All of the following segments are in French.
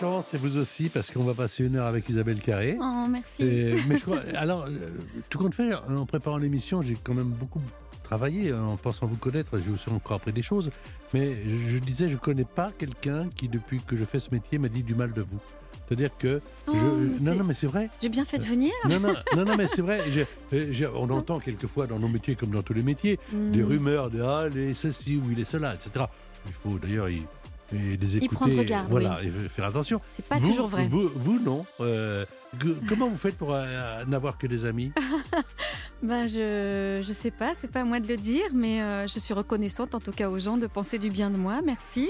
Chance, et vous aussi, parce qu'on va passer une heure avec Isabelle Carré. Oh, merci. Et- mais je crois, alors, euh, tout compte fait, en préparant l'émission, j'ai quand même beaucoup travaillé en pensant vous connaître. J'ai aussi encore appris des choses. Mais je, disais, je connais pas quelqu'un qui, depuis que je fais ce métier, m'a dit du mal de vous. C'est-à-dire que. Oh, je- mais non, non, mais c'est vrai. J'ai bien fait de venir. Non, non, non, non, mais c'est vrai. Euh, on entend quelquefois dans nos métiers, comme dans tous les métiers, des Hmm. rumeurs de ah, il est ceci ou il est cela, etc. Il faut d'ailleurs y les écouter. prendre garde, Voilà, et faire attention. C'est pas vous, toujours vrai. Vous, vous, non. Euh, que- comment vous faites pour euh, n'avoir que des amis? Ben, je je sais pas, c'est pas à moi de le dire, mais euh, je suis reconnaissante en tout cas aux gens de penser du bien de moi. Merci.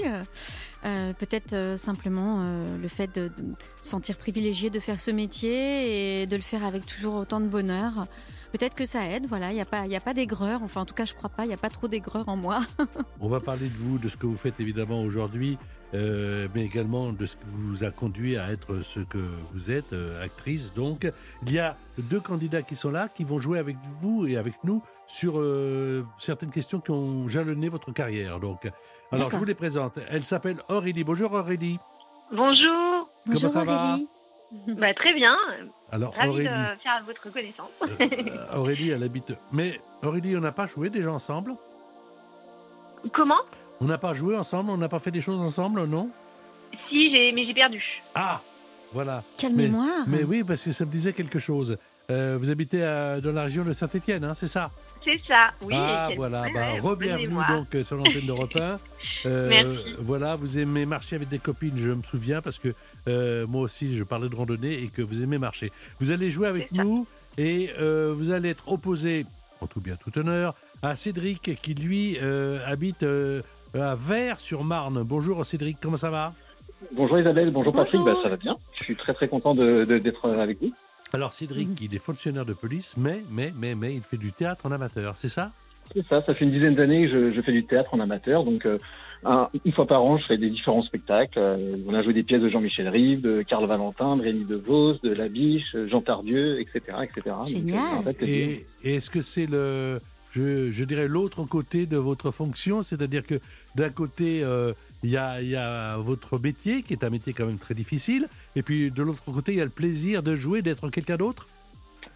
Euh, Peut-être euh, simplement le fait de, de sentir privilégiée de faire ce métier et de le faire avec toujours autant de bonheur. Peut-être que ça aide. Voilà, il n'y a pas il y a pas d'aigreur. Enfin, en tout cas, je crois pas. Il n'y a pas trop d'aigreur en moi. On va parler de vous, de ce que vous faites évidemment aujourd'hui, euh, mais également de ce qui vous a conduit à être ce que vous êtes, euh, actrice. Donc, il y a deux candidats qui sont là, qui vont jouer avec vous et avec nous sur euh, certaines questions qui ont jalonné votre carrière. Donc, alors je vous les présente. Elle s'appelle Aurélie. Bonjour Aurélie. Bonjour, Bonjour ça va Aurélie. bah, très bien, Alors ravie Aurélie, de faire votre connaissance. euh, Aurélie, elle habite. Mais Aurélie, on n'a pas joué déjà ensemble? Comment? On n'a pas joué ensemble. On n'a pas fait des choses ensemble, non? Si, j'ai, mais j'ai perdu. Ah, voilà. Mais- mémoire. Mais oui, parce que ça me disait quelque chose. Euh, vous habitez à- dans la région de Saint-Étienne, c'est ça? C'est ça, oui. Ah, voilà. ouais, bah, Re-bienvenue donc euh, sur l'antenne d'Europe 1. Euh, Merci. Voilà, vous aimez marcher avec des copines, je me souviens, parce que euh, moi aussi, je parlais de randonnée et que vous aimez marcher. Vous allez jouer avec nous et euh, vous allez être opposé, en tout bien tout honneur, à Cédric qui, lui, euh, habite euh, à Vers-sur-Marne. Bonjour Cédric, comment ça va? Bonjour Isabelle, bonjour Patrick, bah, ça va bien. Je suis très très content de- de- d'être avec vous. Alors Cédric, Mhm. il est fonctionnaire de police, mais, mais, mais, mais, il fait du théâtre en amateur, c'est ça? C'est ça, ça fait une dizaine d'années que je, je fais du théâtre en amateur, donc euh, un- une fois par an je fais des différents spectacles. Euh, on a joué des pièces de Jean-Michel Rive, de Karl Valentin, de Rémi DeVos, de Labiche, Jean Tardieu, etc. euh, Génial. et est-ce que c'est le, je, dirais, l'autre côté de votre fonction C'est-à-dire que d'un côté, euh, il y, a, votre métier, qui est un métier quand même très difficile, et puis de l'autre côté, il y a le plaisir de jouer, d'être quelqu'un d'autre.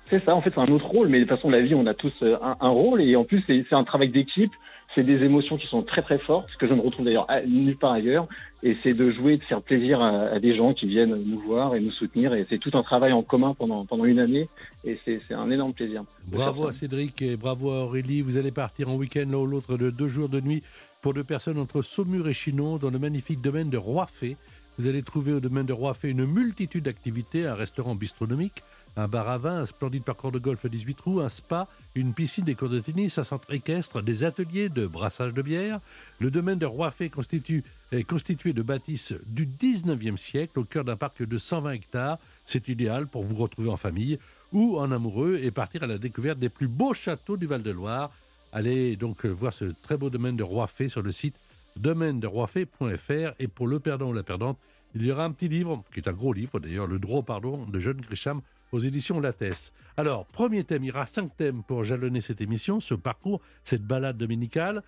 C'est ça, en fait, c'est un autre rôle, mais de toute façon, la vie, on a tous euh, un, un rôle, et en plus, c'est un travail d'équipe, c'est des émotions qui sont très très fortes, ce que je ne retrouve d'ailleurs nulle part ailleurs, et c'est de jouer, de faire plaisir à, à des gens qui viennent nous voir et nous soutenir, et c'est tout un travail en commun pendant, pendant une année, et c'est un énorme plaisir. Bravo à. Cédric et bravo à Aurélie. Vous allez partir en week-end l'un ou l'autre de deux jours de nuit pour deux personnes entre Saumur et Chinon dans le magnifique domaine de Roifet. Vous allez trouver au domaine de Roifet une multitude d'activités, un restaurant bistronomique, un bar à vin, un splendide parcours de golf à 18 trous, un spa, une piscine, des cours de tennis, un centre équestre, des ateliers de brassage de bière. Le domaine de Roifet constitue, est constitué de bâtisses du 19e siècle au cœur d'un parc de 120 hectares. C'est idéal pour vous retrouver en famille ou en amoureux et partir à la découverte des plus beaux châteaux du Val-de-Loire. Allez donc voir ce très beau domaine de Roifet sur le site domaine de roifet.fr et pour le perdant ou la perdante, il y aura un petit livre, qui est un gros livre d'ailleurs, Le droit pardon de John Grisham aux éditions Lattès. Alors, premier thème, il y aura cinq thèmes pour jalonner cette émission, ce parcours, cette balade dominicale.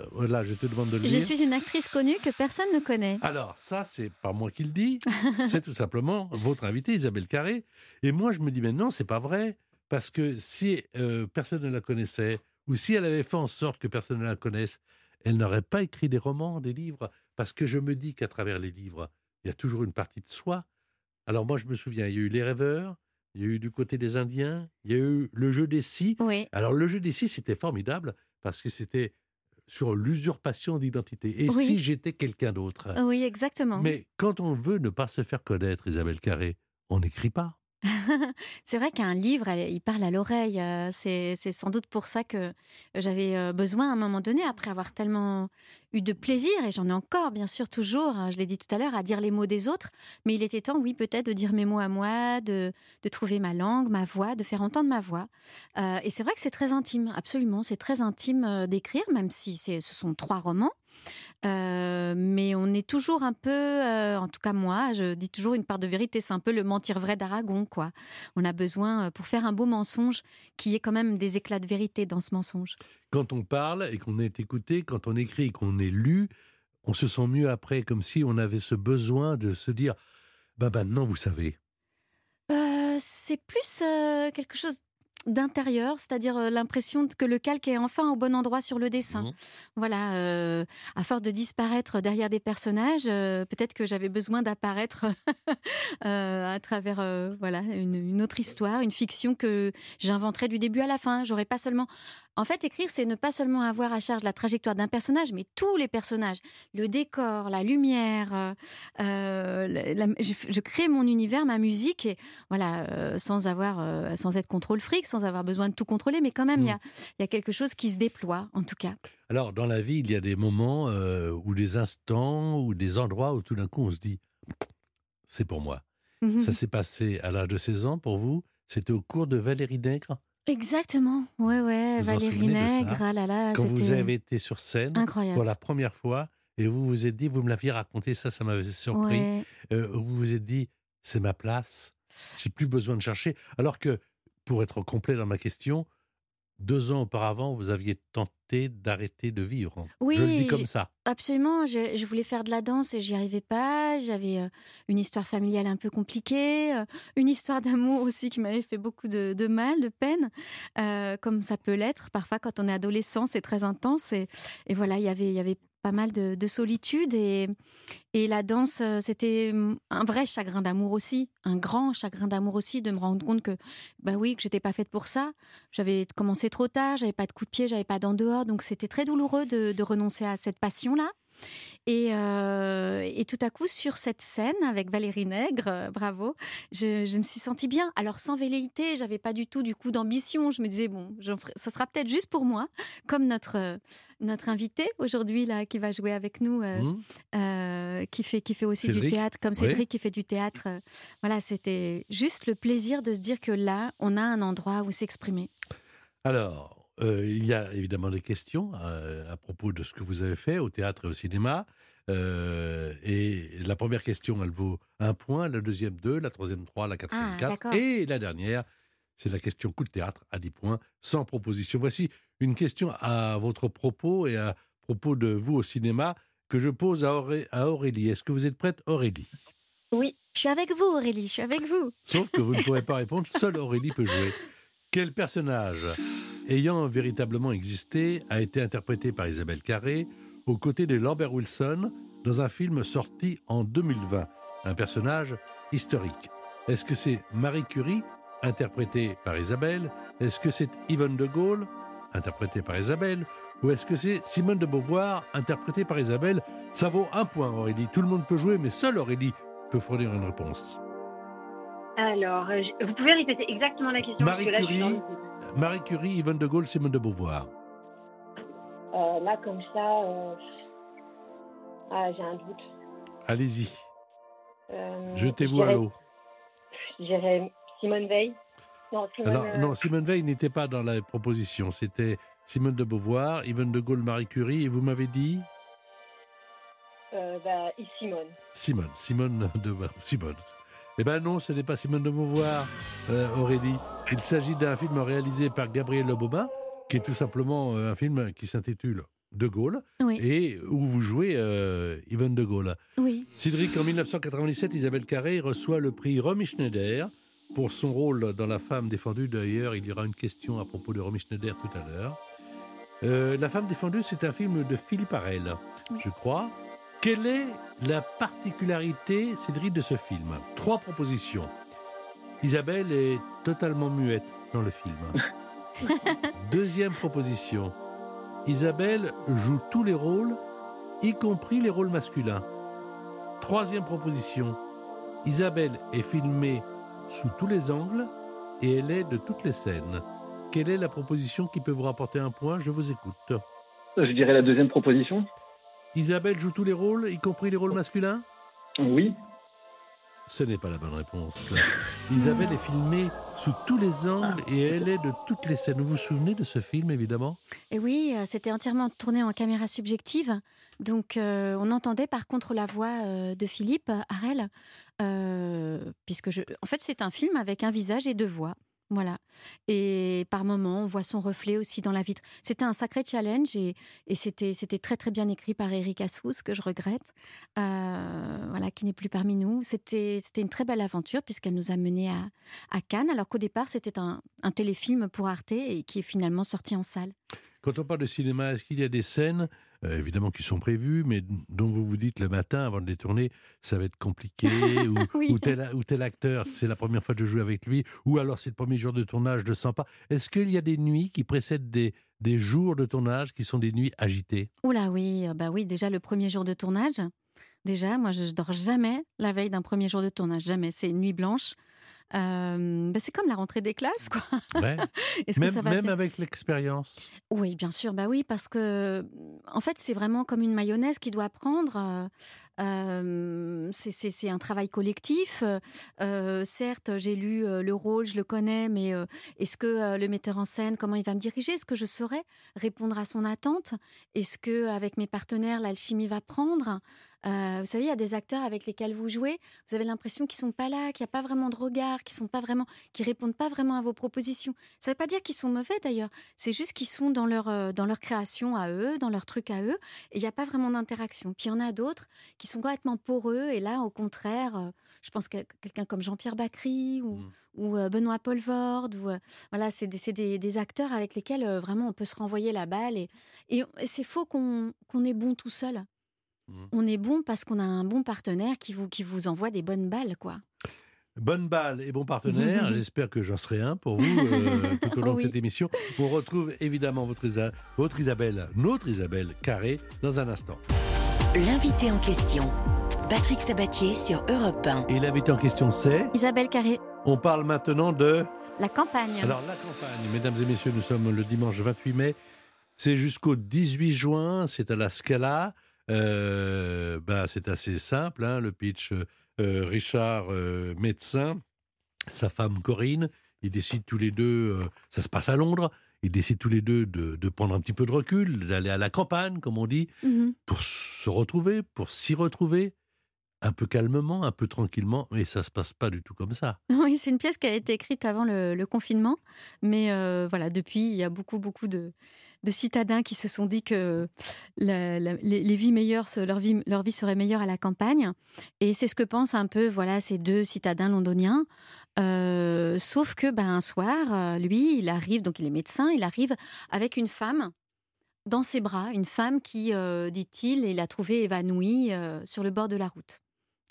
Euh, Voilà, je te demande de le Je lire. suis une actrice connue que personne ne connaît. Alors, ça, c'est pas moi qui le dis, c'est tout simplement votre invitée, Isabelle Carré. Et moi, je me dis, mais non, c'est pas vrai. Parce que si euh, personne ne la connaissait, ou si elle avait fait en sorte que personne ne la connaisse, elle n'aurait pas écrit des romans, des livres. Parce que je me dis qu'à travers les livres, il y a toujours une partie de soi. Alors, moi, je me souviens, il y a eu Les Rêveurs, il y a eu Du côté des Indiens, il y a eu Le jeu des six. Oui. Alors, le jeu des six, c'était formidable parce que c'était sur l'usurpation d'identité. Et Oui. si j'étais quelqu'un d'autre? Oui, exactement. mais quand on veut ne pas se faire connaître, Isabelle Carré, on n'écrit pas. c'est vrai qu'un livre, il parle à l'oreille. C'est sans doute pour ça que j'avais besoin à un moment donné, après avoir tellement eu de plaisir, et j'en ai encore, bien sûr, toujours, hein, je l'ai dit tout à l'heure, à dire les mots des autres. Mais il était temps, oui, peut-être de dire mes mots à moi, de, trouver ma langue, ma voix, de faire entendre ma voix. Et c'est vrai que c'est très intime, absolument. C'est très intime d'écrire, même si ce sont trois romans. Euh, mais on est toujours un peu, euh, en tout cas moi, je dis toujours une part de vérité, c'est un peu le mentir vrai d'Aragon, quoi. On a besoin, euh, pour faire un beau mensonge, qu'il y ait quand même des éclats de vérité dans ce mensonge. Quand on parle et qu'on est écouté, quand on écrit et qu'on est lu, on se sent mieux après, comme si on avait ce besoin de se dire bah maintenant vous savez. Euh, c'est plus quelque chose d'intérieur, c'est-à-dire euh, l'impression que le calque est enfin au bon endroit sur le dessin. Mhm. Voilà, euh, à force de disparaître derrière des personnages, euh, peut-être que j'avais besoin d'apparaître euh, à travers voilà une, une autre histoire, une fiction que j'inventerais du début à la fin. J'aurais pas seulement, en fait, écrire, c'est ne pas seulement avoir à charge la trajectoire d'un personnage, mais tous les personnages, le décor, la lumière. la- la- je, je crée mon univers, ma musique, et voilà, sans avoir, sans être contrôle fric, sans avoir besoin de tout contrôler, mais quand même, il y, a, il y a quelque chose qui se déploie, en tout cas. Alors dans la vie, il y a des moments euh, ou des instants ou des endroits où tout d'un coup on se dit c'est pour moi. Mhm. Ça s'est passé à l'âge de 16 ans pour vous C'était au cours de Valérie Nègre Exactement, ouais, ouais, Vous Valérie Nègre, ah là là, Quand vous avez été sur scène incroyable. pour la première fois et vous vous êtes dit, vous me l'aviez raconté, ça, ça m'avait surpris. Ouais. Euh, vous vous êtes dit, c'est ma place, j'ai plus besoin de chercher. Alors que, pour être complet dans ma question, deux ans auparavant, vous aviez tenté d'arrêter de vivre. Oui, Je le dis comme ça. Absolument, je, je voulais faire de la danse et j'y arrivais pas. J'avais euh, une histoire familiale un peu compliquée, euh, une histoire d'amour aussi qui m'avait fait beaucoup de, de mal, de peine, euh, comme ça peut l'être parfois quand on est adolescent, c'est très intense. Et, et voilà, il y avait, il y avait pas mal de, de solitude et, et la danse, euh, c'était un vrai chagrin d'amour aussi, un grand chagrin d'amour aussi, de me rendre compte que, bah oui, que j'étais pas faite pour ça. J'avais commencé trop tard, j'avais pas de coup de pied, j'avais pas d'en dehors, donc c'était très douloureux de, de renoncer à cette passion-là. Et, euh, et tout à coup, sur cette scène avec Valérie Nègre, euh, bravo, je, je me suis sentie bien. Alors sans velléité, j'avais pas du tout du coup d'ambition. Je me disais bon, ferai- ça sera peut-être juste pour moi, comme notre euh, notre invité aujourd'hui là qui va jouer avec nous, euh, euh, qui fait qui fait aussi Cédric, du théâtre, comme. Cédric qui fait du théâtre. voilà, c'était juste le plaisir de se dire que là, on a un endroit où s'exprimer. Alors, euh, il y a évidemment des questions euh, à propos de ce que vous avez fait au théâtre et au cinéma. Euh, et la première question, elle vaut un point, la deuxième deux, la troisième trois, la quatrième Ah, quatre. Et la dernière, c'est la question coup de théâtre à 10 points, sans proposition. Voici une question à votre propos et à propos de vous au cinéma que je pose à, Auré- à Aurélie. Est-ce que vous êtes prête, Aurélie? Oui. Je suis avec vous, Aurélie. Je suis avec vous. Sauf que vous ne pourrez pas répondre, seule Aurélie peut jouer. Quel personnage, ayant véritablement existé, a été interprété par Isabelle Carré aux côtés de Lambert Wilson dans un film sorti en 2020 Un personnage historique. Est-ce que c'est Marie Curie, interprétée par Isabelle? Est-ce que c'est Yvonne de Gaulle, interprétée par Isabelle? Ou est-ce que c'est Simone de Beauvoir, interprétée par Isabelle? Ça vaut un point, Aurélie. Tout le monde peut jouer, mais seule Aurélie peut fournir une réponse. Alors, euh, vous pouvez répéter exactement la question Marie Curie. Marie Curie, Yvonne de Gaulle, Simone de Beauvoir. Euh, là, comme ça, euh, ah, j'ai un doute. Allez-y, Euh, jetez-vous je à l'eau. Je dirais Simone Veil. Non, Simone, Alors, non, Simone Veil n'était pas dans la proposition. C'était Simone de Beauvoir, Yvonne de Gaulle, Marie Curie, et vous m'avez dit? Bah, et Simone. Simone. Simone de Simone. Eh ben non, ce n'est pas Simone de Beauvoir, Aurélie. Il s'agit d'un film réalisé par Gabriel Lobobin, qui est tout simplement euh, un film qui s'intitule De Gaulle, Oui, et où vous jouez euh, Yvonne de Gaulle. oui. Cédric, en 1997, Isabelle Carré reçoit le prix Romy Schneider pour son rôle dans La femme défendue. D'ailleurs, il y aura une question à propos de Romy Schneider tout à l'heure. Euh, la femme défendue, c'est un film de Philippe Arel, Oui. je crois. Quelle est la particularité, Cédric, de ce film? Trois propositions. Isabelle est totalement muette dans le film. Deuxième proposition. Isabelle joue tous les rôles, y compris les rôles masculins. Troisième proposition. Isabelle est filmée sous tous les angles et elle est de toutes les scènes. Quelle est la proposition qui peut vous rapporter un point? Je vous écoute. Je dirais la deuxième proposition. Isabelle joue tous les rôles, y compris les rôles masculins? Oui. Ce n'est pas la bonne réponse. Isabelle est filmée sous tous les angles et elle est de toutes les scènes. Vous vous souvenez de ce film, évidemment? Et oui, euh, c'était entièrement tourné en caméra subjective. Donc, euh, on entendait par contre la voix euh, de Philippe Harel, euh, puisque en fait, c'est un film avec un visage et deux voix. Voilà. Et par moments, on voit son reflet aussi dans la vitre. C'était un sacré challenge et, c'était, c'était très très bien écrit par Eric Assous, que je regrette, euh, voilà, qui n'est plus parmi nous. C'était, c'était une très belle aventure puisqu'elle nous a menés à, à Cannes, alors qu'au départ, c'était un, un téléfilm pour Arte et qui est finalement sorti en salle. Quand on parle de cinéma, est-ce qu'il y a des scènes, euh, évidemment, qui sont prévues, mais dont vous vous dites le matin, avant de les tourner, ça va être compliqué, ou, Oui. ou tel, ou tel acteur, c'est la première fois que je joue avec lui, ou alors c'est le premier jour de tournage, je ne sens pas. Est-ce qu'il y a des nuits qui précèdent des, des jours de tournage qui sont des nuits agitées? Oula, oui, euh, bah oui, déjà le premier jour de tournage. Déjà, moi, je dors jamais la veille d'un premier jour de tournage, jamais. C'est une nuit blanche. Euh, bah, c'est comme la rentrée des classes, quoi. Ouais. Est-ce que Même, ça va même bien avec l'expérience Oui, bien sûr, bah oui, parce que en fait, c'est vraiment comme une mayonnaise qui doit prendre. euh, euh, c'est- un travail collectif. Euh, certes, j'ai lu le rôle, je le connais, mais est-ce que le metteur en scène, comment il va me diriger? Est-ce que je saurais répondre à son attente? Est-ce que avec mes partenaires, l'alchimie va prendre? Euh, Vous savez, il y a des acteurs avec lesquels vous jouez, vous avez l'impression qu'ils sont pas là, qu'il n'y a pas vraiment de regard, qu'ils sont pas vraiment, qui répondent pas vraiment à vos propositions. Ça ne veut pas dire qu'ils sont mauvais d'ailleurs. C'est juste qu'ils sont dans leur, euh, dans leur création à eux, dans leur truc à eux, et il n'y a pas vraiment d'interaction. Puis il y en a d'autres qui sont complètement poreux, et là, au contraire, euh, je pense que quelqu'un comme Jean-Pierre Bacry ou, Mm. ou Benoît ou, voilà, c'est des, des, des acteurs avec lesquels vraiment on peut se renvoyer la balle, et, et c'est faux qu'on qu'on est bon tout seul. Mm. On est bon parce qu'on a un bon partenaire qui vous, qui vous envoie des bonnes balles, quoi. Bonne balle et bon partenaire. J'espère que j'en serai un pour vous euh, tout au long de Oui. cette émission. On retrouve évidemment votre, Isa- votre Isabelle, notre Isabelle Carré, dans un instant. L'invité en question, Patrick Sabatier sur Europe 1. Et l'invité en question, c'est Isabelle Carré, On parle maintenant de. la campagne. Alors, la campagne. Mesdames et messieurs, nous sommes le dimanche 28 mai. C'est jusqu'au 18 juin. C'est à la Scala. Euh, bah, c'est assez simple, hein, le pitch. Euh, Richard, euh, médecin, sa femme Corinne, ils décident tous les deux, ça se passe à Londres, ils décident tous les deux de, de prendre un petit peu de recul, d'aller à la campagne, comme on dit, Mhm. pour se retrouver, pour s'y retrouver, un peu calmement, un peu tranquillement, mais ça se passe pas du tout comme ça. Oui, c'est une pièce qui a été écrite avant le, le confinement, mais euh, voilà, depuis, il y a beaucoup, beaucoup de, de citadins qui se sont dit que les, vies meilleures, leur vie, leur vie serait meilleure à la campagne, et c'est ce que pensent un peu, voilà, ces deux citadins londoniens. Euh, sauf que, ben, un soir, euh, lui, il arrive, donc il est médecin, il arrive avec une femme dans ses bras, une femme qui, euh, dit-il, il a trouvé évanouie sur le bord de la route.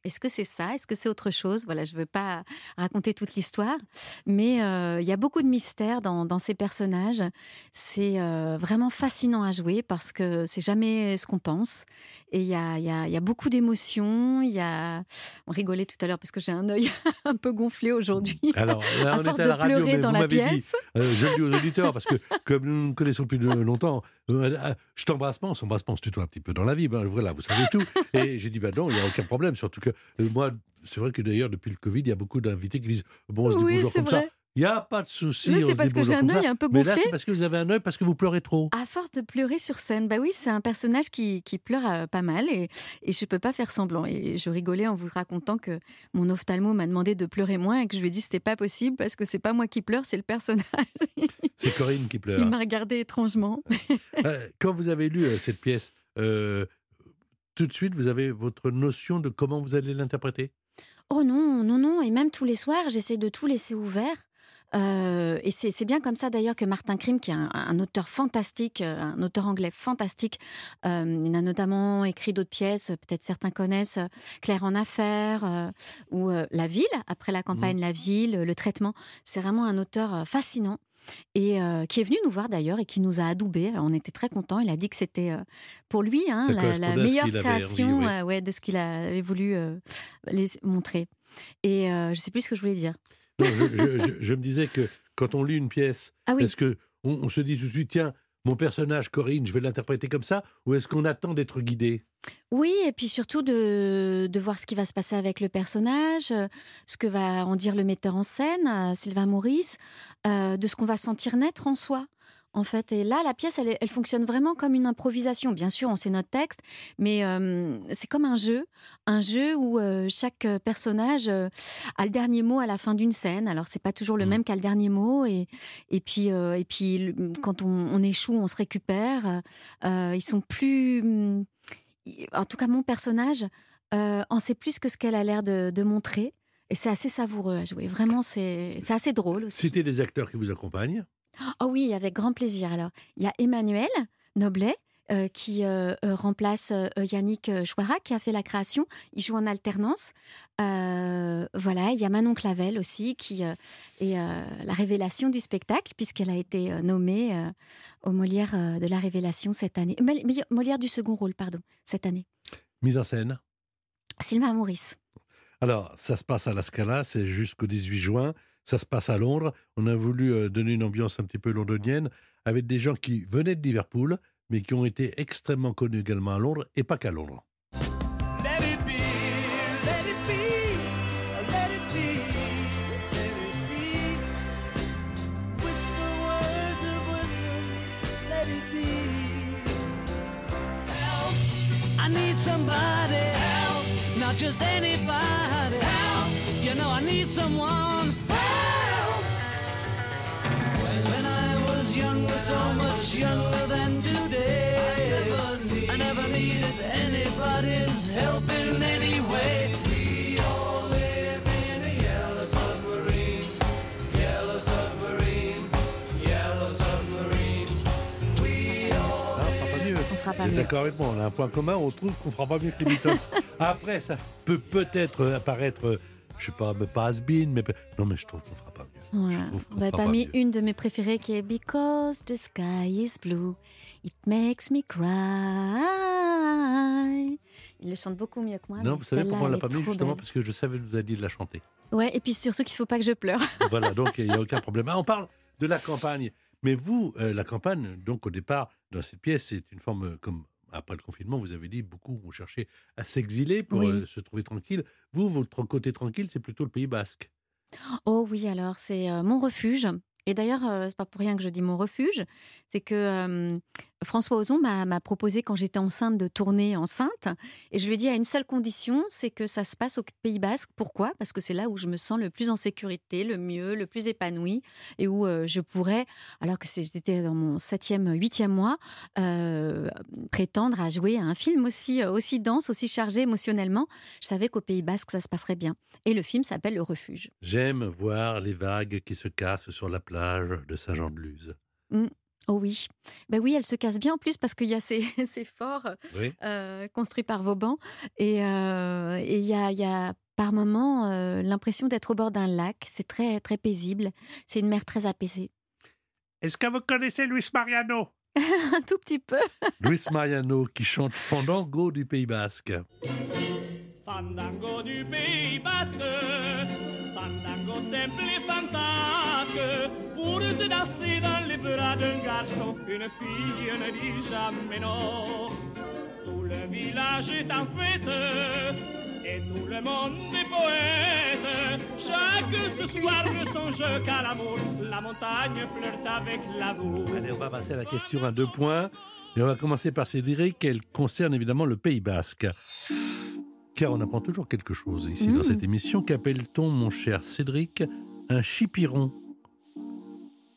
Est-ce que c'est ça? Est-ce que c'est autre chose? Voilà, je ne veux pas raconter toute l'histoire, mais euh, il y a beaucoup de mystères dans, ces personnages. C'est euh, vraiment fascinant à jouer parce que c'est jamais ce qu'on pense. Et il y a, il y a- il y a beaucoup d'émotions. Il y a... On rigolait tout à l'heure parce que j'ai un œil un peu gonflé aujourd'hui. Alors, là, à on force à de radio, pleurer mais dans vous la m'avez dit, pièce. euh, je le dis aux auditeurs, parce que comme nous nous connaissons depuis de- longtemps, euh, euh, je t'embrasse pas, on s'embrasse pas, on se tutoie un petit peu dans la vie, ben, voilà, vous savez tout. Et j'ai dit, bah non, il n'y a aucun problème, surtout que euh, moi, c'est vrai que d'ailleurs, depuis le Covid, il y a beaucoup d'invités qui disent, bon, on se dit Oui, bonjour comme ça. Il n'y a pas de souci. Là, c'est parce que j'ai un œil un peu Mais là, gonflé. c'est parce que vous avez un œil, parce que vous pleurez trop. À force de pleurer sur scène, bah oui, c'est un personnage qui, qui pleure euh, pas mal et, et je peux pas faire semblant. Et je rigolais en vous racontant que mon ophtalmo m'a demandé de pleurer moins et que je lui ai dit c'était pas possible parce que c'est pas moi qui pleure, c'est le personnage. C'est Corinne qui pleure. Il m'a regardé étrangement. Euh, Quand vous avez lu euh, cette pièce, euh, tout de suite, vous avez votre notion de comment vous allez l'interpréter? Oh non, non, non. Et même tous les soirs, j'essaie de tout laisser ouvert. Euh, et c'est bien comme ça d'ailleurs que Martin Krim, qui est un, un auteur fantastique, euh, un auteur anglais fantastique, euh, il a notamment écrit d'autres pièces, peut-être certains connaissent Claire en affaires euh, ou La ville, après la campagne La ville, Le traitement. C'est vraiment un auteur fascinant et euh, qui est venu nous voir d'ailleurs et qui nous a adoubés. Alors, on était très contents. Il a dit que c'était euh, pour lui hein, la, meilleure envie, création oui. euh, ouais, de ce qu'il avait voulu les montrer. Et je sais plus ce que je voulais dire. Non, je, je- je- je me disais que quand on lit une pièce, Ah oui. est-ce que on, on se dit tout de suite, tiens, mon personnage Corinne, je vais l'interpréter comme ça, ou est-ce qu'on attend d'être guidé? Oui, et puis surtout de, de voir ce qui va se passer avec le personnage, ce que va en dire le metteur en scène, euh, Sylvain Maurice, euh, de ce qu'on va sentir naître en soi. En fait, et là, la pièce, elle, fonctionne vraiment comme une improvisation. Bien sûr, on sait notre texte, mais euh, c'est comme un jeu, un jeu où euh, chaque euh, personnage euh, a le dernier mot à la fin d'une scène. Alors, c'est pas toujours le Mhm. même qu'à le dernier mot, et, et puis, et puis, quand on, on échoue, on se récupère. Ils sont plus hum, en tout cas mon personnage en sait plus que ce qu'elle a l'air de, de montrer. Et c'est assez savoureux à jouer. Vraiment, c'est assez drôle aussi. Citez les acteurs qui vous accompagnent? Oh oui, avec grand plaisir. Alors, il y a Emmanuel Noblet. euh, qui euh, euh, remplace euh, Yannick Chouara, qui a fait la création. Il joue en alternance. Voilà, il y a Manon Clavel aussi, qui est la révélation du spectacle, puisqu'elle a été nommée au Molière de la Révélation cette année. Mol- Molière du second rôle, pardon, cette année. Mise en scène. Sylvain Maurice. Alors, ça se passe à la Scala, c'est jusqu'au 18 juin. Ça se passe à Londres. On a voulu euh, donner une ambiance un petit peu londonienne avec des gens qui venaient de Liverpool, mais qui ont été extrêmement connus également à Londres et pas qu'à Londres. Somebody. Help, not just anybody. Help, you know I need someone. So much younger than today. I never, needed anybody's help in any way. We all live in a yellow submarine, yellow submarine, yellow submarine. We all Ah, on fera pas mieux. On fera pas mieux. D'accord avec moi, on a un point commun, on trouve qu'on fera pas mieux que les Beatles. Après, ça peut peut-être apparaître, je sais pas, pas has-been, mais... Non, mais je trouve qu'on fera pas mieux. Ouais. Vous n'avez pas mis mieux. une de mes préférées qui est Because the sky is blue, it makes me cry. Il le chante beaucoup mieux que moi. Non, vous savez pourquoi on l'a pas mis Justement belle. parce que je savais que vous alliez la chanter. Ouais, et puis surtout qu'il ne faut pas que je pleure. Voilà, donc il n'y a aucun problème. Ah, on parle de la campagne. Mais vous, euh, la campagne, donc au départ, dans cette pièce, c'est une forme, euh, comme après le confinement, vous avez dit, beaucoup ont cherché à s'exiler pour Oui. euh, se trouver tranquille. Vous, votre côté tranquille, c'est plutôt le Pays Basque. Oh oui, alors c'est mon refuge. Et d'ailleurs, euh, c'est pas pour rien que je dis mon refuge, c'est que François Ozon m'a proposé quand j'étais enceinte de tourner enceinte, et je lui ai dit à une seule condition, c'est que ça se passe au Pays Basque. Pourquoi? Parce que c'est là où je me sens le plus en sécurité, le mieux, le plus épanoui, et où euh, je pourrais, alors que j'étais dans mon septième, huitième mois, euh, prétendre à jouer à un film aussi euh, aussi dense, aussi chargé émotionnellement. Je savais qu'au Pays Basque ça se passerait bien. Et le film s'appelle Le Refuge. J'aime voir les vagues qui se cassent sur la plage de Saint-Jean-de-Luz. Oh oui, ben oui, elle se casse bien en plus parce qu'il y a ces, ces forts Oui. euh, construits par Vauban et euh, et il y a, y a par moments euh, l'impression d'être au bord d'un lac. C'est très très paisible. C'est une mer très apaisée. Est-ce que vous connaissez Luis Mariano? Un tout petit peu. Luis Mariano qui chante Fandango du Pays Basque. Fandango du Pays Basque, fandango simple et fantasque, pour te danser dans les bras d'un garçon, une fille ne dit jamais non. Tout le village est en fête, et tout le monde est poète. Chaque soir ne songe qu'à l'amour, la montagne flirte avec l'amour. Allez, on va passer à la question à deux points. Et on va commencer par Cédric. Elle concerne évidemment le Pays Basque. Car on apprend toujours quelque chose ici dans Mm. cette émission. Qu'appelle-t-on, mon cher Cédric, un chipiron?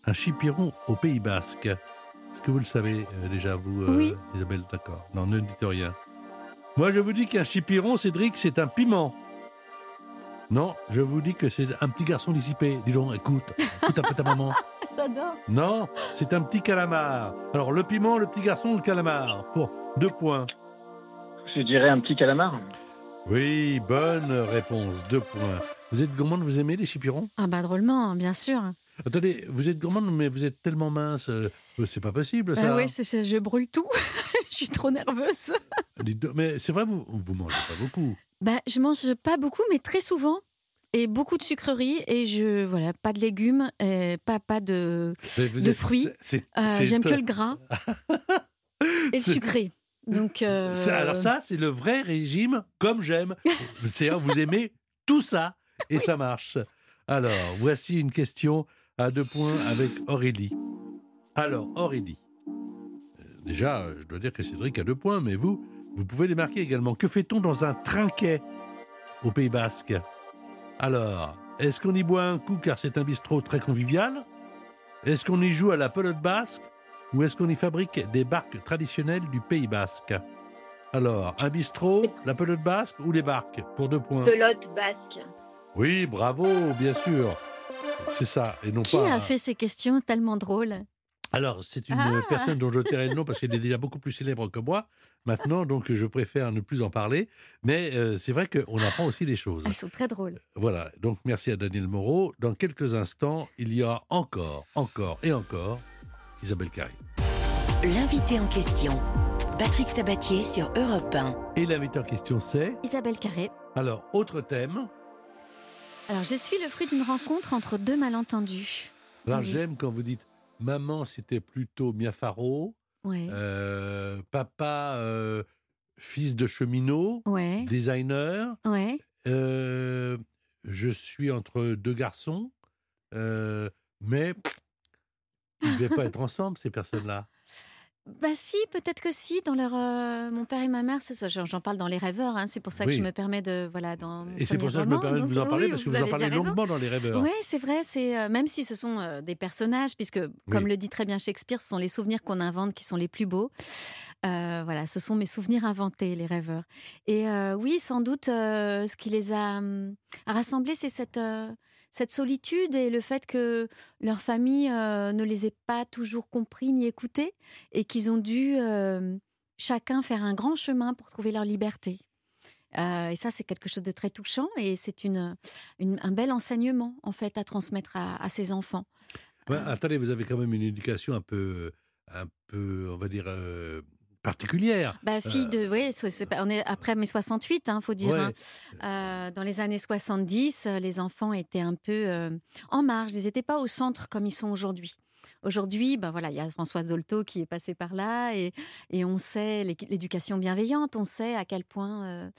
Un chipiron au Pays Basque. Est-ce que vous le savez euh, déjà, vous, euh, Oui. Isabelle? D'accord. Non, ne dites rien. Moi, je vous dis qu'un chipiron, Cédric, c'est un piment. Non, je vous dis que c'est un petit garçon dissipé. Dis donc, écoute, écoute un peu ta maman. J'adore. Non, c'est un petit calamar. Alors, le piment, le petit garçon, le calamar. Pour deux points. Je dirais un petit calamar. Oui, bonne réponse. Deux points. Vous êtes gourmande, vous aimez les chipirons? Ah bah drôlement, bien sûr. Attendez, vous êtes gourmande, mais vous êtes tellement mince. euh, c'est pas possible, ça. Ah oui, c'est- je brûle tout. je suis trop nerveuse. Donc, Mais c'est vrai, vous vous mangez pas beaucoup. Bah, je mange pas beaucoup, mais très souvent. et beaucoup de sucreries et je voilà pas de légumes, et pas pas de de êtes- fruits. euh, J'aime que le gras et le sucré. Donc euh, Alors ça, c'est le vrai régime comme j'aime. C'est-à-dire, vous aimez tout ça et ça marche. Alors, voici une question à deux points avec Aurélie. Alors, Aurélie. euh, Déjà, je dois dire que Cédric a deux points, mais vous, vous pouvez les marquer également. Que fait-on dans un trinquet au Pays Basque? Alors, est-ce qu'on y boit un coup car c'est un bistrot très convivial? Est-ce qu'on y joue à la pelote basque? Ou est-ce qu'on y fabrique des barques traditionnelles du Pays Basque? Alors, un bistrot, la pelote basque ou les barques? Pour deux points. Pelote basque. Oui, bravo, bien sûr. C'est ça, et non qui pas... a fait ces questions tellement drôles? Alors, c'est une Ah. personne dont je tairai le nom parce qu'elle est déjà beaucoup plus célèbre que moi. Maintenant, donc, je préfère ne plus en parler. Mais euh, c'est vrai qu'on apprend aussi des choses. Elles sont très drôles. Voilà, donc merci à Daniel Moreau. Dans quelques instants, il y aura encore, encore et encore Isabelle Carré. L'invité en question. Patrick Sabatier sur Europe 1. Et l'invité en question, c'est Isabelle Carré. Alors, autre thème. Alors je suis le fruit d'une rencontre entre deux malentendus. Alors, Oui. j'aime quand vous dites maman, c'était plutôt Mia Farrow, Ouais. euh, papa, euh, fils de cheminot, Ouais. designer. Ouais. Euh, je suis entre deux garçons, euh, mais ils ne devaient pas être ensemble, ces personnes-là. Bah si, peut-être que si. Dans leur, euh, mon père et ma mère, j'en parle dans les rêveurs. hein, c'est pour ça que Oui. je me permets de voilà dans. mon Et c'est pour ça que je me permets de vous en parler, oui, parce que vous, en parlez longuement dans les rêveurs. Oui, c'est vrai. C'est euh, même si ce sont euh, des personnages, puisque comme le dit très bien Shakespeare, ce sont les souvenirs qu'on invente qui sont les plus beaux. Voilà, ce sont mes souvenirs inventés, les rêveurs. Et oui, sans doute, ce qui les a hum, rassemblés, c'est cette cette solitude et le fait que leur famille euh, ne les ait pas toujours compris ni écoutés et qu'ils ont dû euh, chacun faire un grand chemin pour trouver leur liberté. Euh, et ça, c'est quelque chose de très touchant et c'est une, une- un bel enseignement en fait à transmettre à, à ses enfants. Ouais, attendez, vous avez quand même une éducation un peu, un peu, on va dire, particulière. Bah, fille de, oui, on est après mai 68, hein, faut dire. Ouais. hein. Euh, dans les années 70, euh, les enfants étaient un peu euh, en marge. Ils n'étaient pas au centre comme ils sont aujourd'hui. Aujourd'hui, ben voilà, il y a Françoise Zolto qui est passée par là et, et on sait l'éducation bienveillante, on sait à quel point euh,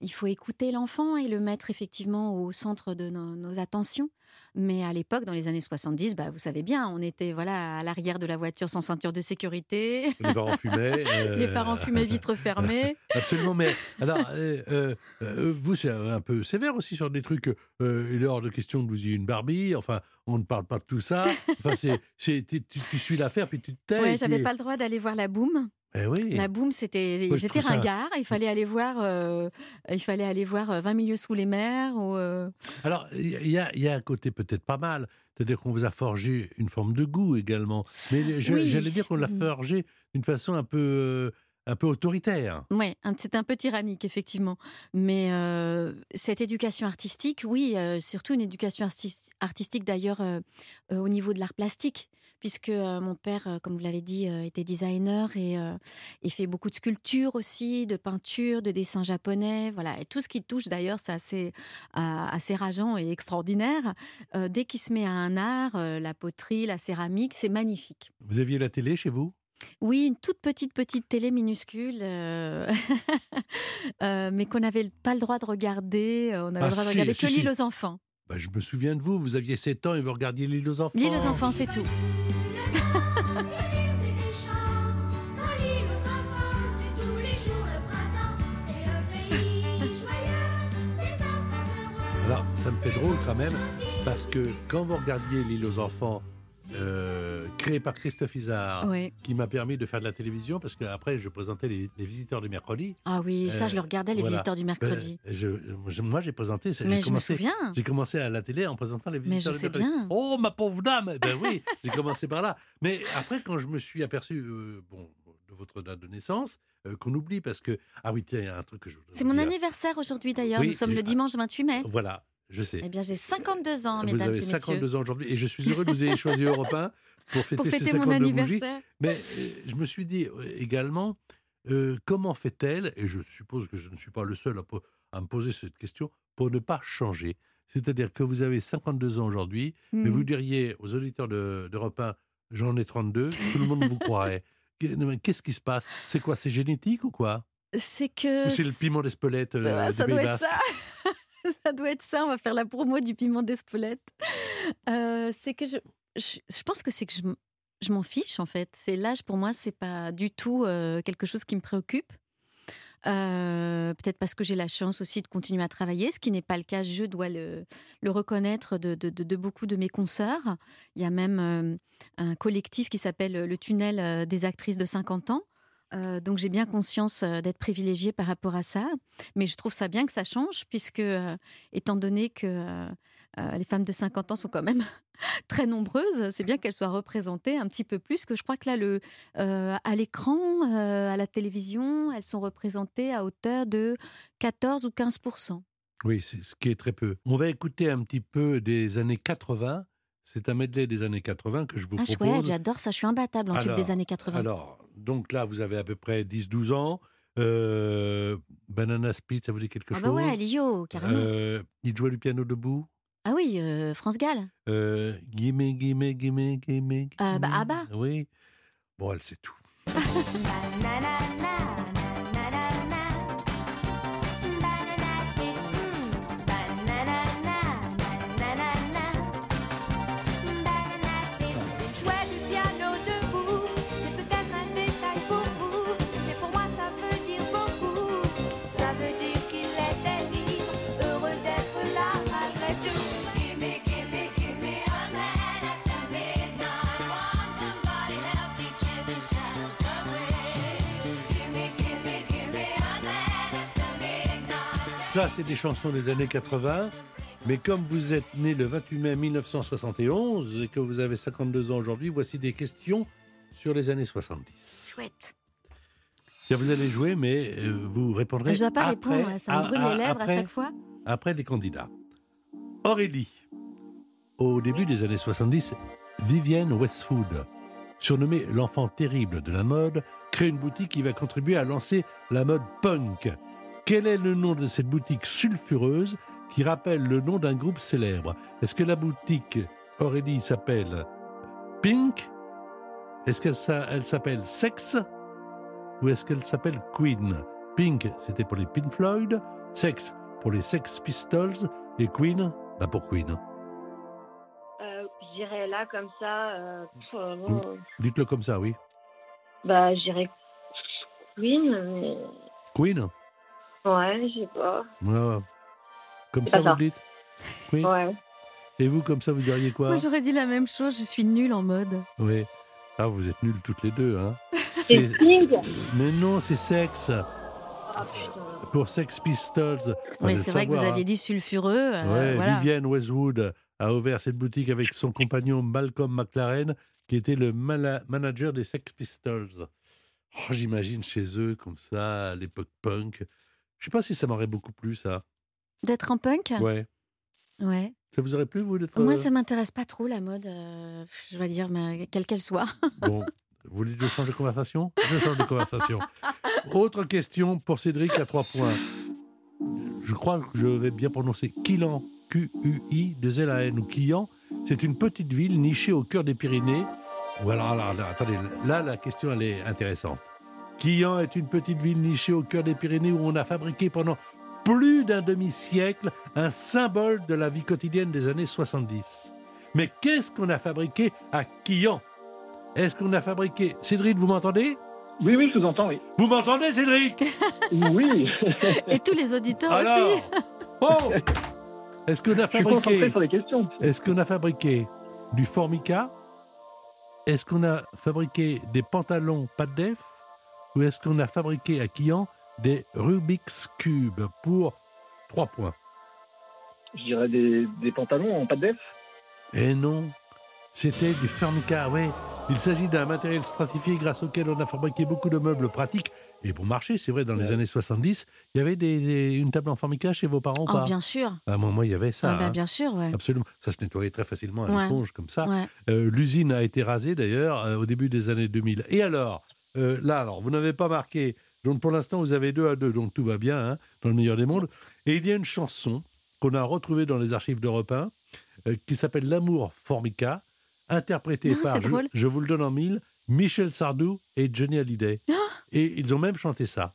il faut écouter l'enfant et le mettre effectivement au centre de nos, nos attentions. Mais à l'époque, dans les années 70, bah, vous savez bien, on était voilà à l'arrière de la voiture sans ceinture de sécurité. Les parents fumaient. Les euh, parents fumaient vitres fermées. Absolument, mais alors, euh, euh, euh, vous, c'est un peu sévère aussi sur des trucs. il est hors de question de vous y une Barbie. Enfin, on ne parle pas de tout ça. Enfin, c'est, tu, suis l'affaire, puis tu te tais. Ouais, j'avais puis- pas le droit d'aller voir la boum. Eh oui. La boum, c'était, trouve ça- ringards. Il fallait aller voir, euh, il fallait aller voir euh, 20 milieux sous les mers. Ou, euh, Alors, il y, a- il y a un côté peut-être pas mal. C'est-à-dire qu'on vous a forgé une forme de goût également. Mais Oui. j'allais dire qu'on l'a forgé d'une façon un peu, euh, un peu autoritaire. Ouais, un- c'est un peu tyrannique, effectivement. Mais euh, cette éducation artistique, oui, euh, surtout une éducation artis- artistique d'ailleurs euh, au niveau de l'art plastique, puisque mon père, comme vous l'avez dit, était designer et, et fait beaucoup de sculptures aussi, de peinture, de dessins japonais, voilà. Et tout ce qui touche d'ailleurs, c'est assez, assez rageant et extraordinaire. Dès qu'il se met à un art, la poterie, la céramique, c'est magnifique. Vous aviez la télé chez vous? Oui, une toute petite, petite télé minuscule, euh, euh, mais qu'on n'avait pas le droit de regarder. On avait Ah, le droit de regarder si, que si. l'île aux enfants. Bah, Je me souviens de vous. Vous aviez 7 ans et vous regardiez L'île aux enfants. L'île aux enfants, c'est tout. Alors, ça me fait drôle quand même, parce que quand vous regardiez L'île aux enfants, euh, créé par Christophe Isard, qui m'a permis de faire de la télévision, parce qu'après, je présentais les, les visiteurs du mercredi. Ah oui, ça, Euh, je le regardais, les voilà. visiteurs du mercredi. Euh, je- je- moi, j'ai présenté. j'ai mais je me commencé- souviens. J'ai commencé à la télé en présentant les Mais visiteurs je du sais mercredi. bien. Oh, ma pauvre dame Ben oui, j'ai commencé par là. Mais après, quand je me suis aperçu, euh, bon, de votre date de naissance, euh, qu'on oublie parce que... Ah oui, tiens, il y a un truc que je C'est mon anniversaire aujourd'hui d'ailleurs. Oui, Nous sommes le dimanche 28 mai. Voilà, je sais. Eh bien, j'ai 52 ans, Vous mesdames avez et messieurs. 52 ans aujourd'hui et je suis heureux que vous ayez choisi Europe 1 pour fêter, Pour ces fêter mon 52 bougies. anniversaire. Mais euh, je me suis dit euh, également, euh, comment fait-elle, et je suppose que je ne suis pas le seul à, me poser cette question, pour ne pas changer? C'est-à-dire que vous avez 52 ans aujourd'hui, mais Hmm. vous diriez aux auditeurs de- d'Europe 1, j'en ai 32, tout le monde vous croirait. Qu'est- Qu'est-ce qui se passe? C'est quoi C'est génétique ou quoi? C'est que. Ou c'est le piment d'Espelette euh, des ça doit être ça. ça doit être ça. On va faire la promo du piment d'Espelette. Euh, c'est que je, je, pense que c'est que je, je m'en fiche en fait. C'est l'âge pour moi, c'est pas du tout euh, quelque chose qui me préoccupe. Euh, Peut-être parce que j'ai la chance aussi de continuer à travailler, ce qui n'est pas le cas, je dois le, le reconnaître de, de- beaucoup de mes consoeurs. Il y a même un collectif qui s'appelle le Tunnel des actrices de 50 ans. Euh, donc j'ai bien conscience euh, d'être privilégiée par rapport à ça, mais je trouve ça bien que ça change, puisque euh, étant donné que euh, les femmes de 50 ans sont quand même très nombreuses, c'est bien qu'elles soient représentées un petit peu plus que je crois que là, le, à l'écran, à la télévision, elles sont représentées à hauteur de 14 ou 15% Oui, c'est ce qui est très peu. On va écouter un petit peu des années 80. C'est un medley des années 80 que je vous Ah, propose. ouais, j'adore ça, je suis imbattable en tube Alors, des années 80. Alors, donc là, vous avez à peu près 10-12 ans. Euh, Banana Split, ça vous dit quelque ah chose bah ouais, Lio, carrément. Euh, Il jouait du piano debout? Ah oui, euh, France Gall. Euh, gimme, gimme, gimme, gimme. Euh, bah. Abba. Oui. Bon, elle sait tout. Ça, c'est des chansons des années 80. Mais comme vous êtes né le 28 mai 1971 et que vous avez 52 ans aujourd'hui, voici des questions sur les années 70. Chouette. Vous allez jouer, mais euh, vous répondrez Je dois pas après, répondre, ça me brûle les lèvres après- à chaque fois. après les candidats. Aurélie, au début des années 70, Vivienne Westwood, surnommée l'enfant terrible de la mode, crée une boutique qui va contribuer à lancer la mode punk. Quel est le nom de cette boutique sulfureuse qui rappelle le nom d'un groupe célèbre? Est-ce que la boutique Aurélie s'appelle Pink? Est-ce qu'elle s'a- elle s'appelle Sex? Ou est-ce qu'elle s'appelle Queen? Pink, c'était pour les Pink Floyd. Sex, pour les Sex Pistols. Et Queen, bah pour Queen. Euh, J'irais là comme ça. euh, euh, bon, Dites-le comme ça, oui. bah, j'irais Queen, mais. Queen Ouais, je sais pas. Ouais. Comme ça, pas vous dites Ouais. Et vous, comme ça, vous diriez quoi Moi, j'aurais dit la même chose, je suis nulle en mode. Oui. Ah, vous êtes nuls toutes les deux, hein C'est Mais non, c'est Sex. Ah. Pour Sex Pistols. Oui, Fallait c'est vrai que vous aviez hein. dit sulfureux. euh, Ouais, voilà. Vivienne Westwood a ouvert cette boutique avec son compagnon Malcolm McLaren, qui était le mala- manager des Sex Pistols. Oh, J'imagine chez eux, comme ça, à l'époque punk. Je sais pas si ça m'aurait beaucoup plu, ça. D'être en punk? Ouais. Ouais. Ça vous aurait plu, vous, d'être... Moi, euh, ça m'intéresse pas trop la mode, euh, je dois dire, mais quelle qu'elle soit. Bon, vous voulez que je change de conversation? Je change de conversation. Autre question pour Cédric à trois points. Je crois que je vais bien prononcer Quillan, Q-U-I, de l a n ou Quillan. C'est une petite ville nichée au cœur des Pyrénées. Ou alors, alors, alors, attendez, là, la question, elle est intéressante. Quillan est une petite ville nichée au cœur des Pyrénées où on a fabriqué pendant plus d'un demi-siècle un symbole de la vie quotidienne des années 70. Mais qu'est-ce qu'on a fabriqué à Quillan? Est-ce qu'on a fabriqué... Cédric, vous m'entendez? Oui, oui, je vous entends, oui. Vous m'entendez, Cédric? Oui, Et tous les auditeurs Alors aussi. Oh Est-ce qu'on a je suis concentré fabriqué... sur les questions. Est-ce qu'on a fabriqué du formica? Est-ce qu'on a fabriqué des pantalons pas de def? Ou est-ce qu'on a fabriqué à Quillan des Rubik's Cube pour 3 points? Je dirais des, des pantalons en pas de def. Eh non, c'était du formica, oui. Il s'agit d'un matériel stratifié grâce auquel on a fabriqué beaucoup de meubles pratiques et bon marché. C'est vrai, dans les années 70, il y avait des, des- une table en formica chez vos parents Oh, pas? bien sûr. Ah, moi, moi, il y avait ça. Ah, bah, hein. bien sûr, ouais. Absolument. Ça se nettoyait très facilement à Ouais. l'éponge, comme ça. Ouais. Euh, L'usine a été rasée, d'ailleurs, euh, au début des années 2000. Et alors Euh, Là, alors, vous n'avez pas marqué. Donc, pour l'instant, vous avez deux à deux. Donc, tout va bien, hein, dans le meilleur des mondes. Et il y a une chanson qu'on a retrouvé dans les archives d'Europe 1, euh, qui s'appelle L'amour formica, interprété Ah, par, je, je vous le donne en mille, Michel Sardou et Johnny Hallyday. Ah Et ils ont même chanté ça.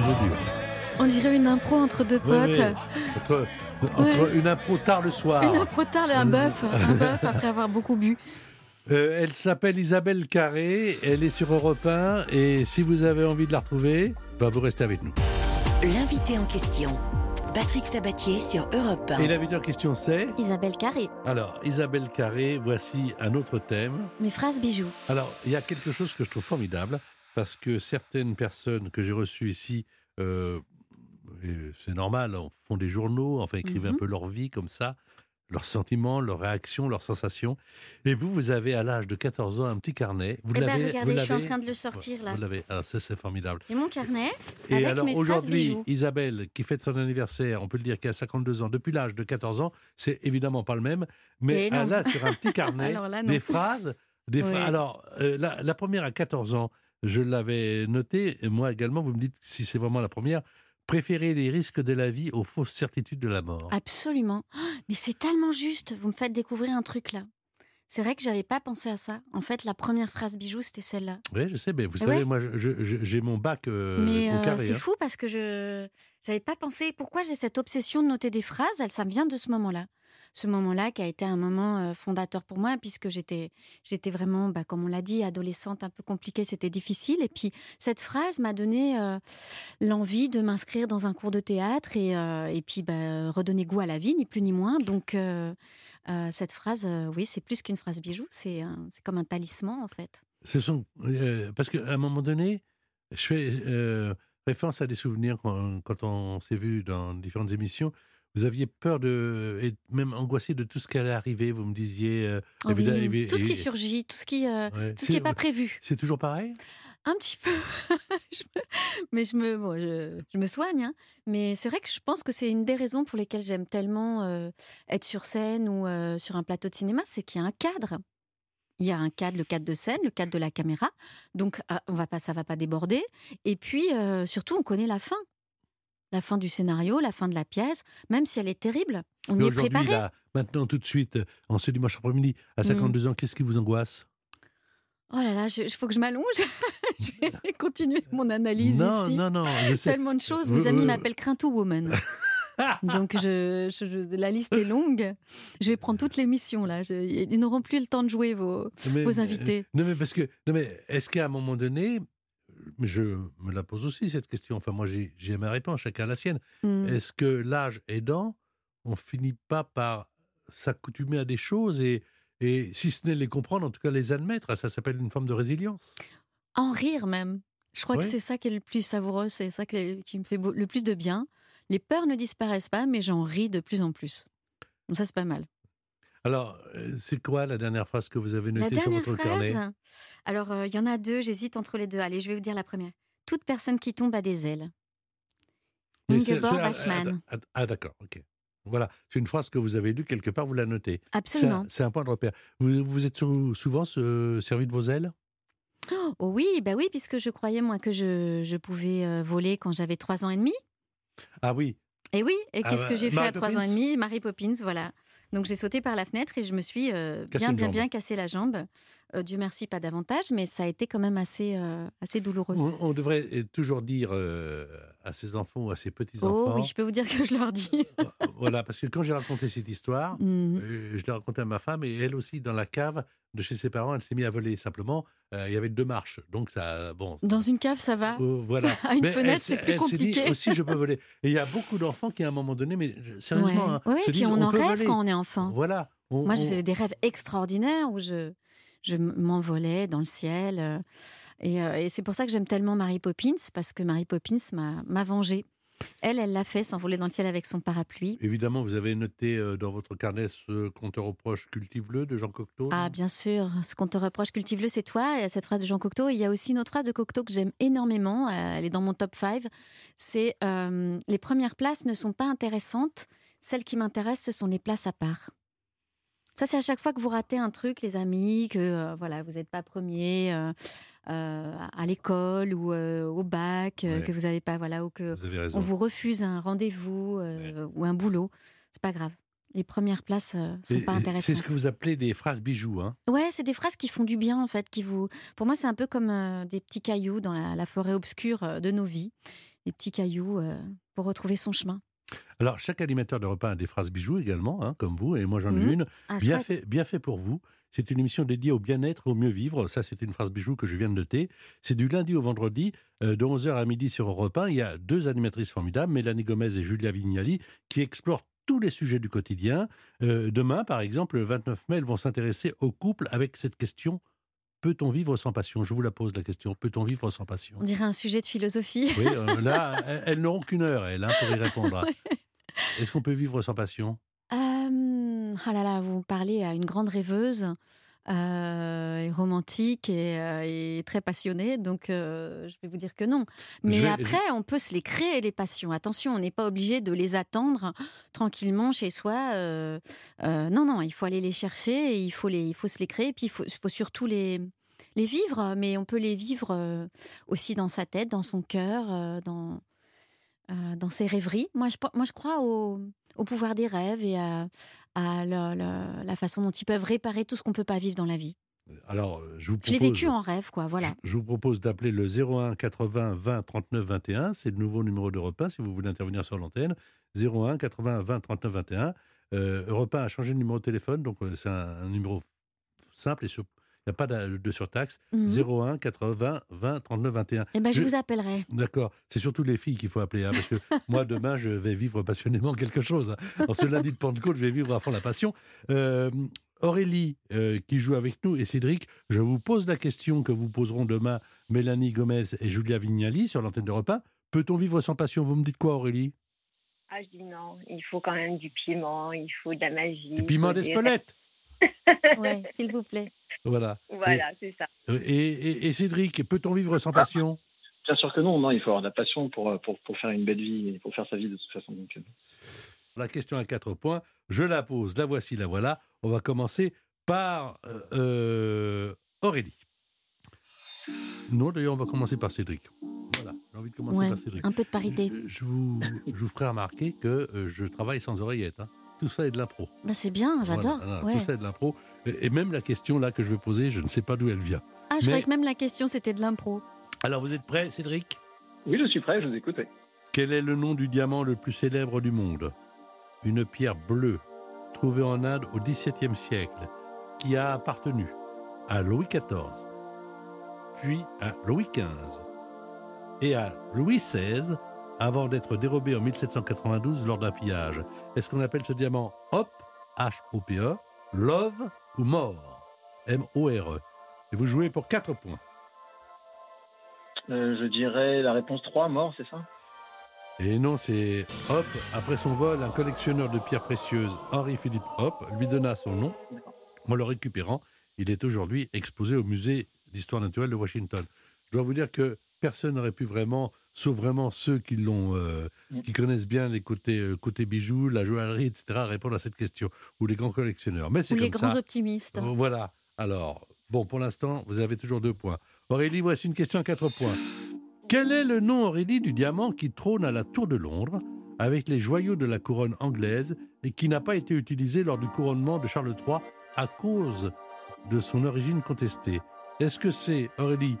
Deux. On dirait une impro entre deux potes. entre une impro tard le soir. Une impro tard, un bœuf, un bœuf après avoir beaucoup bu. Euh, elle s'appelle Isabelle Carré, elle est sur Europe 1 et si vous avez envie de la retrouver, bah, vous restez avec nous. L'invité en question. Patrick Sabatier sur Europe 1. Et l'invité en question c'est Isabelle Carré, Alors, Isabelle Carré, voici un autre thème. mes phrases bijoux. Alors, il y a quelque chose que je trouve formidable, parce que certaines personnes que j'ai reçues ici, euh, c'est normal, font des journaux, enfin écrivent un peu leur vie comme ça, leurs sentiments, leurs réactions, leurs sensations. Et vous, vous avez à l'âge de 14 ans un petit carnet. Vous Eh ben, l'avez- regardez, vous je suis en train de le sortir, là. Vous l'avez. Alors ça, c'est formidable. J'ai mon carnet Et avec alors aujourd'hui. Isabelle, qui fête son anniversaire, on peut le dire qui a 52 ans, depuis l'âge de 14 ans, c'est évidemment pas le même, mais Eh elle a sur un petit carnet des phrases. Des. Alors, euh, la, la première à 14 ans, je l'avais notée, et moi également, vous me dites si c'est vraiment la première, préférer les risques de la vie aux fausses certitudes de la mort. Absolument. Oh, Mais c'est tellement juste. Vous me faites découvrir un truc là. C'est vrai que j'avais pas pensé à ça. En fait, la première phrase bijou, c'était celle-là. Oui, je sais, mais vous Ouais. savez, moi, j'ai mon bac euh, Mais au euh, carré. c'est hein. fou parce que je j'avais pas pensé. Pourquoi j'ai cette obsession de noter des phrases? Elle, ça me vient de ce moment-là. Ce moment-là qui a été un moment fondateur pour moi puisque j'étais vraiment, bah, comme on l'a dit, adolescente, un peu compliquée, c'était difficile. Et puis cette phrase m'a donné l'envie de m'inscrire dans un cours de théâtre et puis bah, redonner goût à la vie, ni plus ni moins. Donc cette phrase, oui, c'est plus qu'une phrase bijou, c'est comme un talisman en fait. Parce qu'à un moment donné, je fais référence à des souvenirs quand, quand on s'est vu dans différentes émissions. Vous aviez peur de et même angoissé de tout ce qui allait arriver. Vous me disiez euh, Oh oui, évidemment, évi- tout ce qui surgit, tout ce qui euh, ouais. tout ce qui n'est pas prévu. C'est toujours pareil? Un petit peu. Je mais je me, bon, je, je me soigne. hein. Mais c'est vrai que je pense que c'est une des raisons pour lesquelles j'aime tellement euh, être sur scène ou euh, sur un plateau de cinéma, c'est qu'il y a un cadre. Il y a un cadre, le cadre de scène, le cadre de la caméra. Donc, ah, on va pas, ça va pas déborder. Et puis, euh, surtout, on connaît la fin. La fin du scénario, la fin de la pièce, même si elle est terrible. On Mais y est préparé. là, maintenant, tout de suite, en ce dimanche après-midi, à Mm. 52 ans, qu'est-ce qui vous angoisse? Oh là là, il faut que je m'allonge. je vais continuer mon analyse Non, ici. non, non, je sais. Tellement de choses. Mes amis vous- m'appellent Crintou Woman. Donc je, je- je- la liste est longue. Je vais prendre toute l'émission là. Je- ils n'auront plus le temps de jouer vos, Mais- vos invités. Non, mais parce que, non, mais est-ce qu'à un moment donné, mais je me la pose aussi cette question. Enfin, moi, j'ai ma réponse, chacun la sienne. Hmm. Est-ce que l'âge aidant, on finit pas par s'accoutumer à des choses et, et si ce n'est les comprendre, en tout cas les admettre? Ça s'appelle une forme de résilience. En rire même. Je crois que c'est ça qui est le plus savoureux, c'est ça qui qui me fait beau- le plus de bien. Les peurs ne disparaissent pas, mais j'en ris de plus en plus. Donc ça, c'est pas mal. Alors, euh, c'est quoi la dernière phrase que vous avez notée sur dernière votre phrase? carnet Alors, euh, il y en a deux, j'hésite entre les deux. Allez, je vais vous dire la première. Toute personne qui tombe a des ailes. Ingeborg ah, Bachmann. ah, d'accord, ok. Voilà, c'est une phrase que vous avez lue quelque part, vous la notez. Absolument. C'est un, point de repère. Vous, vous êtes sou- souvent euh, servi de vos ailes? Oh oui, bah oui, puisque je croyais moi que je, je pouvais euh, voler quand j'avais trois ans et demi. Ah oui, Et oui, et Ah qu'est-ce bah, que j'ai fait à trois ans et demi? Mary Poppins, voilà. Donc j'ai sauté par la fenêtre et je me suis euh, bien, bien, bien cassé la jambe. Euh, Dieu merci, pas davantage, mais ça a été quand même assez, euh, assez douloureux. on, on devrait toujours dire euh, à ses enfants ou à ses petits-enfants. Oh oui, je peux vous dire que je leur dis. Voilà, parce que quand j'ai raconté cette histoire, euh, je l'ai raconté à ma femme et elle aussi, dans la cave de chez ses parents, elle s'est mise à voler. Simplement, il y avait deux marches. Donc, ça. Bon. Dans une cave, ça va. euh, voilà. À une Mais fenêtre, c'est plus elle s'est dit compliqué. aussi, je peux voler. Et il y a beaucoup d'enfants qui, à un moment donné, mais sérieusement, Ouais. hein, puis disent, on en rêve voler. quand on est enfant. Voilà. On- Moi, je faisais des rêves extraordinaires où je, je m'envolais dans le ciel. euh, Et, euh, et c'est pour ça que j'aime tellement Mary Poppins, parce que Mary Poppins m'a vengée. Elle, elle l'a fait s'envoler dans le ciel avec son parapluie. Évidemment, vous avez noté euh, dans votre carnet ce qu'on te reproche, cultive-le de Jean Cocteau. Ah, bien sûr. Ce qu'on te reproche, cultive-le, c'est toi. Et cette phrase de Jean Cocteau. Il y a aussi une autre phrase de Cocteau que j'aime énormément. Elle est dans mon top 5. C'est euh, Les premières places ne sont pas intéressantes. Celles qui m'intéressent, ce sont les places à part. Ça, c'est à chaque fois que vous ratez un truc, les amis, que euh, voilà, vous n'êtes pas premier euh, euh, à l'école ou au bac, Ouais. que vous n'avez pas, voilà, ou que Vous on vous refuse un rendez-vous ou un boulot. C'est pas grave. Les premières places euh, sont Et- pas intéressantes. C'est ce que vous appelez des phrases bijoux. Hein Ouais, c'est des phrases qui font du bien en fait, qui vous. Pour moi, c'est un peu comme des petits cailloux dans la, la forêt obscure de nos vies, des petits cailloux pour retrouver son chemin. Alors, chaque animateur de repas a des phrases bijoux également, hein, comme vous, et moi j'en ai Mhm. une. Ah, Bien chouette. fait, bien fait pour vous. C'est une émission dédiée au bien-être, au mieux vivre. Ça, c'est une phrase bijou que je viens de noter. C'est du lundi au vendredi, euh, de 11h à midi sur Europe 1. Il y a deux animatrices formidables, Mélanie Gomez et Julia Vignali, qui explorent tous les sujets du quotidien. Euh, demain, par exemple, le 29 mai, elles vont s'intéresser au couple avec cette question Peut-on vivre sans passion? Je vous la pose la question. Peut-on vivre sans passion? On dirait un sujet de philosophie. Oui, euh, là, elles, elles n'auront qu'une heure, elles, hein, pour y répondre. Est-ce qu'on peut vivre sans passion? Euh, ah là là, vous parlez à une grande rêveuse, euh, et romantique et, euh, et très passionnée, donc euh, je vais vous dire que non. Mais vais- après, on peut se les créer, les passions. Attention, on n'est pas obligé de les attendre tranquillement chez soi. euh, non, non, il faut aller les chercher et il faut, les, il faut se les créer. Puis il faut, surtout les, les vivre, mais on peut les vivre aussi dans sa tête, dans son cœur, dans, euh, dans ses rêveries. Moi, je, moi, je crois au, au pouvoir des rêves et à, à la, la- la façon dont ils peuvent réparer tout ce qu'on peut pas vivre dans la vie. Alors, euh, je vous Je l'ai propose... vécu en rêve, quoi. Voilà. Je je vous propose d'appeler le 01 80 20 39 21. C'est le nouveau numéro d'Europe 1 si vous voulez intervenir sur l'antenne. 01 80 20 39 21. Euh, Europe 1 a changé de numéro de téléphone, donc euh, c'est un, un numéro simple et sur- n'y a pas de, de surtaxe? Mhm. 01 80 20 39 21. Eh ben, je Je- vous appellerai. D'accord, c'est surtout les filles qu'il faut appeler, hein, parce que moi demain je vais vivre passionnément quelque chose. hein. En ce lundi de Pentecôte, je vais vivre à fond la passion. Euh, Aurélie, euh, qui joue avec nous, et Cédric, je vous pose la question que vous poseront demain Mélanie Gomez et Julia Vignali sur l'antenne de repas. Peut-on vivre sans passion? Vous me dites quoi, Aurélie? Ah, je dis non, il faut quand même du piment, il faut de la magie. Du piment d'Espelette Ouais, s'il vous plaît. Voilà. Voilà, c'est ça. Et, et- et Cédric, peut-on vivre sans passion? Bien sûr que non, non, il faut avoir de la passion pour, euh, pour, pour faire une belle vie et pour faire sa vie de toute façon. Donc, euh, La question à quatre points, je la pose, la voici, la voilà. On va commencer par euh, Aurélie. Non, d'ailleurs, on va commencer par Cédric. Voilà, j'ai envie de commencer Ouais, par Cédric. un peu de parité. Je, je vous, je vous ferai remarquer que je travaille sans oreillette. hein. Tout ça est de l'impro. Ben, c'est bien, j'adore. Voilà, voilà, ouais. Tout ça est de l'impro. Et, et même la question là que je vais poser, je ne sais pas d'où elle vient. Ah, je Mais- croyais que même la question c'était de l'impro. Alors, vous êtes prêt, Cédric? Oui, je suis prêt, je vous écoute. Quel est le nom du diamant le plus célèbre du monde? Une pierre bleue trouvée en Inde au XVIIe siècle qui a appartenu à Louis XIV, puis à Louis XV et à Louis XVI avant d'être dérobé en 1792 lors d'un pillage. Est-ce qu'on appelle ce diamant Hop, H-O-P-E, E, Love ou More, M-O-R-E? Et vous jouez pour 4 points. Euh, je dirais la réponse 3, mort, c'est ça? Et non, c'est Hop. Après son vol, un collectionneur de pierres précieuses, Henri-Philippe Hop, lui donna son nom. En le récupérant, il est aujourd'hui exposé au musée d'histoire naturelle de Washington. Je dois vous dire que personne n'aurait pu vraiment, sauf vraiment ceux qui l'ont, euh, Mm. qui connaissent bien les côtés, euh, côtés bijoux, la joaillerie, etc., répondre à cette question. Ou les grands collectionneurs. Mais c'est Ou comme les grands ça. optimistes. Voilà. Alors, bon, pour l'instant, vous avez toujours deux points. Aurélie, voici une question à quatre points. Quel est le nom, Aurélie, du diamant qui trône à la Tour de Londres avec les joyaux de la couronne anglaise et qui n'a pas été utilisé lors du couronnement de Charles III à cause de son origine contestée? Est-ce que c'est, Aurélie,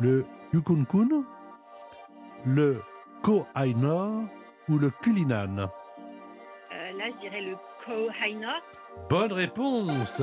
le Yukunkun, le Koh-i-Noor ou le Cullinan? Euh, là, je dirais le Koh-i-Noor. Bonne réponse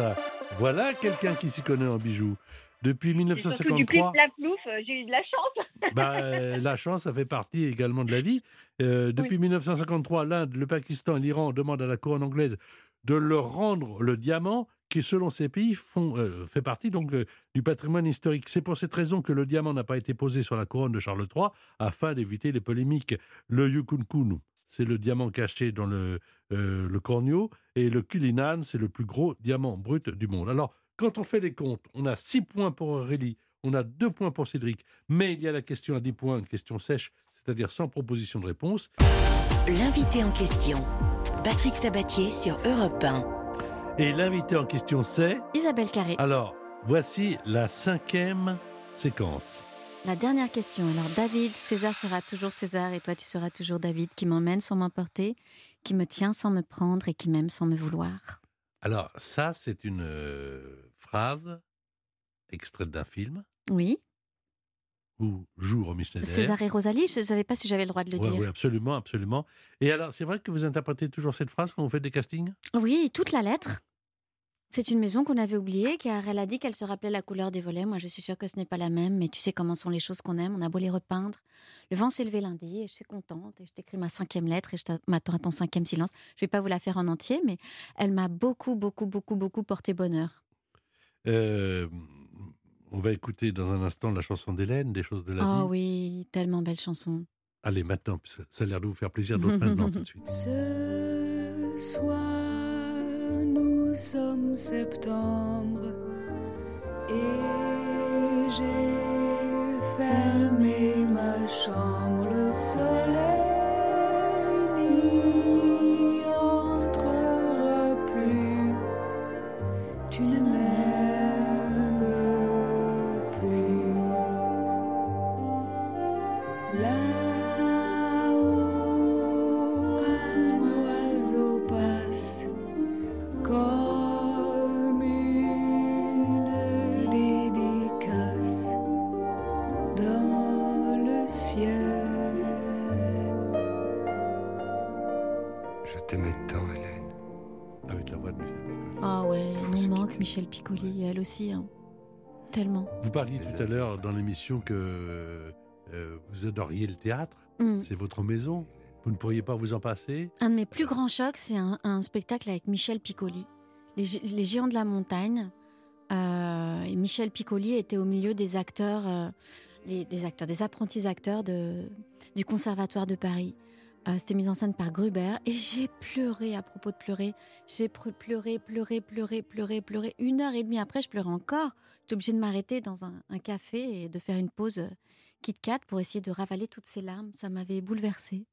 Voilà quelqu'un qui s'y connaît en bijoux. Depuis C'est surtout du plus 1953, plat plouf, euh, j'ai eu de la chance. bah, euh, la chance, ça fait partie également de la vie. Euh, depuis 1953, l'Inde, le Pakistan et l'Iran demandent à la couronne anglaise de leur rendre le diamant qui, selon ces pays, font, euh, fait partie donc euh, du patrimoine historique. C'est pour cette raison que le diamant n'a pas été posé sur la couronne de Charles III, afin d'éviter les polémiques. Le Yukunkun, c'est le diamant caché dans le, euh, le cornio, et le Cullinan, c'est le plus gros diamant brut du monde. Alors, quand on fait les comptes, on a 6 points pour Aurélie, on a 2 points pour Cédric, mais il y a la question à 10 points, une question sèche, c'est-à-dire sans proposition de réponse. L'invité en question. Patrick Sabatier sur Europe 1. Et l'invité en question, c'est... Isabelle Carré. Alors, voici la cinquième séquence. La dernière question. Alors, David, César sera toujours César et toi, tu seras toujours David, qui m'emmène sans m'emporter, qui me tient sans me prendre et qui m'aime sans me vouloir. Alors, ça, c'est une euh, phrase extraite d'un film Oui. Où joue Romy Schneider. César et Rosalie, je ne savais pas si j'avais le droit de le Ouais, dire. ouais, absolument, absolument. Et alors, c'est vrai que vous interprétez toujours cette phrase quand vous faites des castings? Oui, toute la lettre. C'est une maison qu'on avait oubliée, car elle a dit qu'elle se rappelait la couleur des volets. Moi, je suis sûre que ce n'est pas la même, mais tu sais comment sont les choses qu'on aime. On a beau les repeindre. Le vent s'est levé lundi et je suis contente. Et je t'écris ma cinquième lettre et je m'attends à ton cinquième silence. Je vais pas vous la faire en entier, mais elle m'a beaucoup, beaucoup, beaucoup, beaucoup porté bonheur. Euh, On va écouter dans un instant la chanson d'Hélène, Des choses de la Oh vie. oui, tellement belle chanson. Allez, maintenant, ça, ça a l'air de vous faire plaisir, d'autres maintenant, tout de suite. Ce soir, nous sommes septembre et j'ai fermé ma chambre. Le Michel Piccoli, elle aussi. hein. Tellement. Vous parliez tout à l'heure dans l'émission que euh, vous adoriez le théâtre. Mm. C'est votre maison. Vous ne pourriez pas vous en passer Un de mes plus grands chocs, c'est un, un spectacle avec Michel Piccoli, Les, Gé- Les Géants de la Montagne. Euh, et Michel Piccoli était au milieu des acteurs, euh, les- des acteurs, des apprentis acteurs de, du Conservatoire de Paris. Euh, C'était mis en scène par Gruber et j'ai pleuré à propos de pleurer. J'ai pleuré, pleuré, pleuré, pleuré, pleuré. Une heure et demie après, je pleurais encore. J'étais obligée de m'arrêter dans un, un café et de faire une pause euh, Kit Kat pour essayer de ravaler toutes ces larmes. Ça m'avait bouleversée.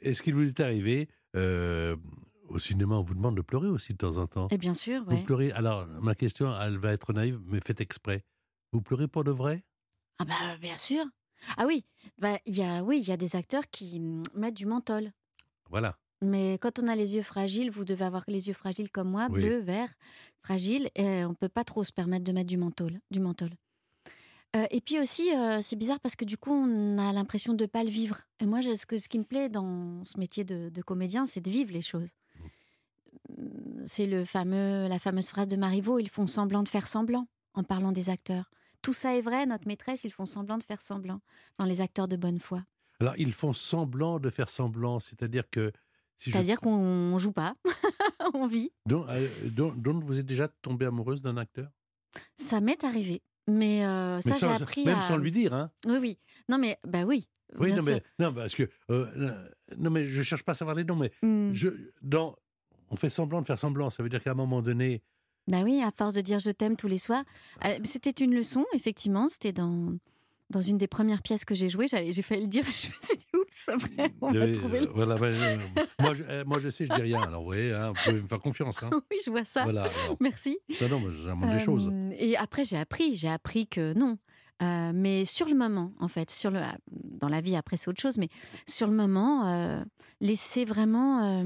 Est-ce qu'il vous est arrivé euh, au cinéma, on vous demande de pleurer aussi de temps en temps? Et bien sûr, Vous ouais. pleurez. Alors, ma question, elle va être naïve, mais faites exprès. Vous pleurez pour de vrai? Ah bah bien sûr. Ah oui, bah il y a oui, il y a des acteurs qui mm, mettent du menthol. Voilà. Mais quand on a les yeux fragiles, vous devez avoir les yeux fragiles comme moi, Oui. bleu, vert, fragile, et on peut pas trop se permettre de mettre du menthol, du menthol. Euh, et puis aussi, euh, c'est bizarre parce que du coup, on a l'impression de pas le vivre. Et moi, ce, que, ce qui me plaît dans ce métier de, de comédien, c'est de vivre les choses. Euh, C'est le fameux, la fameuse phrase de Marivaux ils font semblant de faire semblant en parlant des acteurs. Tout ça est vrai, notre maîtresse, ils font semblant de faire semblant dans les acteurs de bonne foi. Alors, ils font semblant de faire semblant, c'est-à-dire que... Si je- C'est-à-dire qu'on joue pas, on vit. Donc, euh, donc- donc vous êtes déjà tombée amoureuse d'un acteur? Ça m'est arrivé, mais euh, ça j'ai appris Même à... sans lui dire, hein Oui, oui. Non, mais bah oui. Oui, non, mais, non, parce que... euh, non, mais je cherche pas à savoir les noms, mais Hmm. je, dans, on fait semblant de faire semblant. Ça veut dire qu'à un moment donné, Bah oui, à force de dire je t'aime tous les soirs. Euh, C'était une leçon, effectivement. C'était dans, dans une des premières pièces que j'ai jouées. J'ai failli le dire. Je me suis dit, oups, après, on y va trouver euh, le... voilà, euh, moi, je, euh, moi, je sais, je dis rien. Alors, vous voyez, hein, vous pouvez me faire confiance. Hein. Oui, je vois ça. Voilà. alors. Merci. Non, non, j'invente des choses. Euh, Et après, j'ai appris, j'ai appris que non. Euh, mais sur le moment, en fait, sur le, dans la vie, après, c'est autre chose, mais sur le moment, laisser vraiment,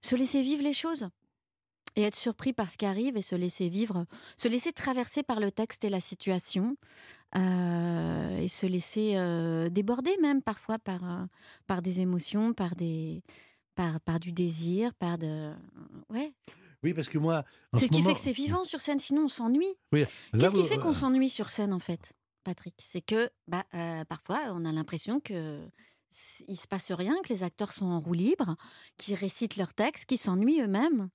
se laisser vivre les choses et être surpris par ce qui arrive et se laisser vivre, se laisser traverser par le texte et la situation euh, et se laisser euh, déborder même parfois par, euh, par des émotions, par, des, par, par du désir, par de... Ouais, Oui, parce que moi. c'est ce qui moment- fait que c'est vivant sur scène, sinon on s'ennuie. Oui, Qu'est-ce qui fait qu'on s'ennuie sur scène en fait, Patrick? C'est que bah, euh, parfois on a l'impression que il se passe rien, que les acteurs sont en roue libre, qu'ils récitent leurs textes, qu'ils s'ennuient eux-mêmes.